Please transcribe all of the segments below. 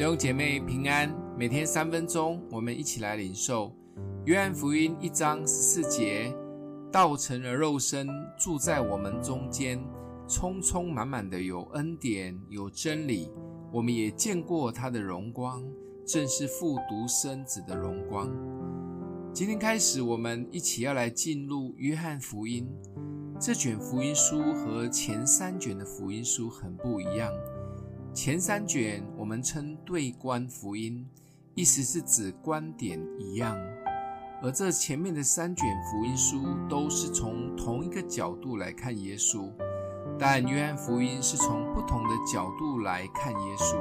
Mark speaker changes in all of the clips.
Speaker 1: 弟兄姐妹平安，每天三分钟，我们一起来领受约翰福音一章十四节：道成了肉身，住在我们中间，充充满满的有恩典，有真理。我们也见过他的荣光，正是父独生子的荣光。今天开始，我们一起要来进入约翰福音。这卷福音书和前三卷的福音书很不一样。前三卷我们称对观福音，意思是指观点一样；而这前面的三卷福音书都是从同一个角度来看耶稣，但约翰福音是从不同的角度来看耶稣。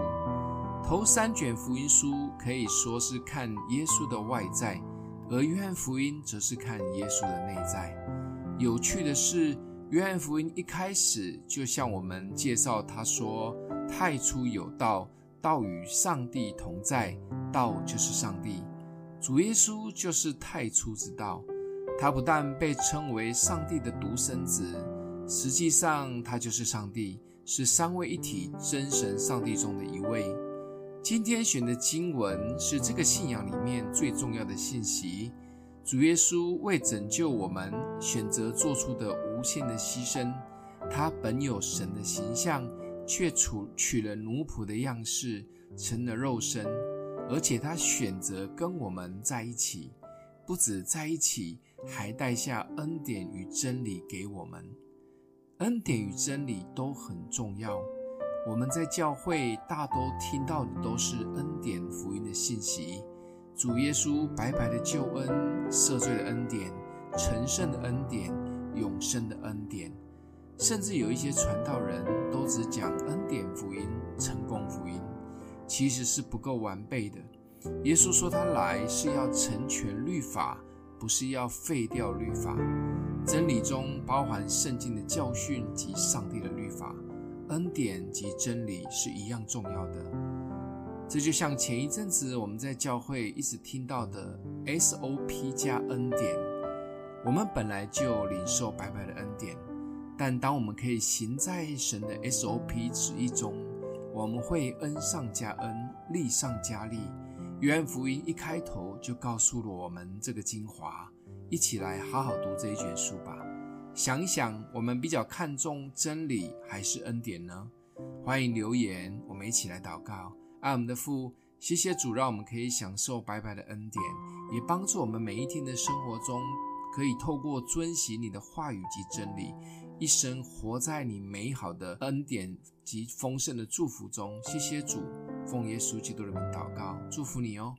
Speaker 1: 头三卷福音书可以说是看耶稣的外在，而约翰福音则是看耶稣的内在。有趣的是，约翰福音一开始就向我们介绍，他说。太初有道，道与上帝同在，道就是上帝。主耶稣就是太初之道。他不但被称为上帝的独生子，实际上他就是上帝，是三位一体真神上帝中的一位。今天选的经文是这个信仰里面最重要的信息。主耶稣为拯救我们，选择做出的无限的牺牲。他本有神的形象。却取取了奴仆的样式，成了肉身，而且他选择跟我们在一起，不止在一起，还带下恩典与真理给我们。恩典与真理都很重要。我们在教会大多听到的都是恩典福音的信息，主耶稣白白的救恩、赦罪的恩典、成圣的恩典、永生的恩典。甚至有一些传道人都只讲恩典福音、成功福音，其实是不够完备的。耶稣说他来是要成全律法，不是要废掉律法。真理中包含圣经的教训及上帝的律法，恩典及真理是一样重要的。这就像前一阵子我们在教会一直听到的 SOP 加恩典，我们本来就领受白白的恩典。但当我们可以行在神的 SOP 旨意中，我们会恩上加恩，利上加利。约翰福音一开头就告诉了我们这个精华，一起来好好读这一卷书吧。想一想，我们比较看重真理还是恩典呢？欢迎留言，我们一起来祷告。爱我们的父，谢谢主，让我们可以享受白白的恩典，也帮助我们每一天的生活中，可以透过遵行你的话语及真理。一生活在你美好的恩典及丰盛的祝福中，谢谢主，奉耶稣基督的名祷告，祝福你哦。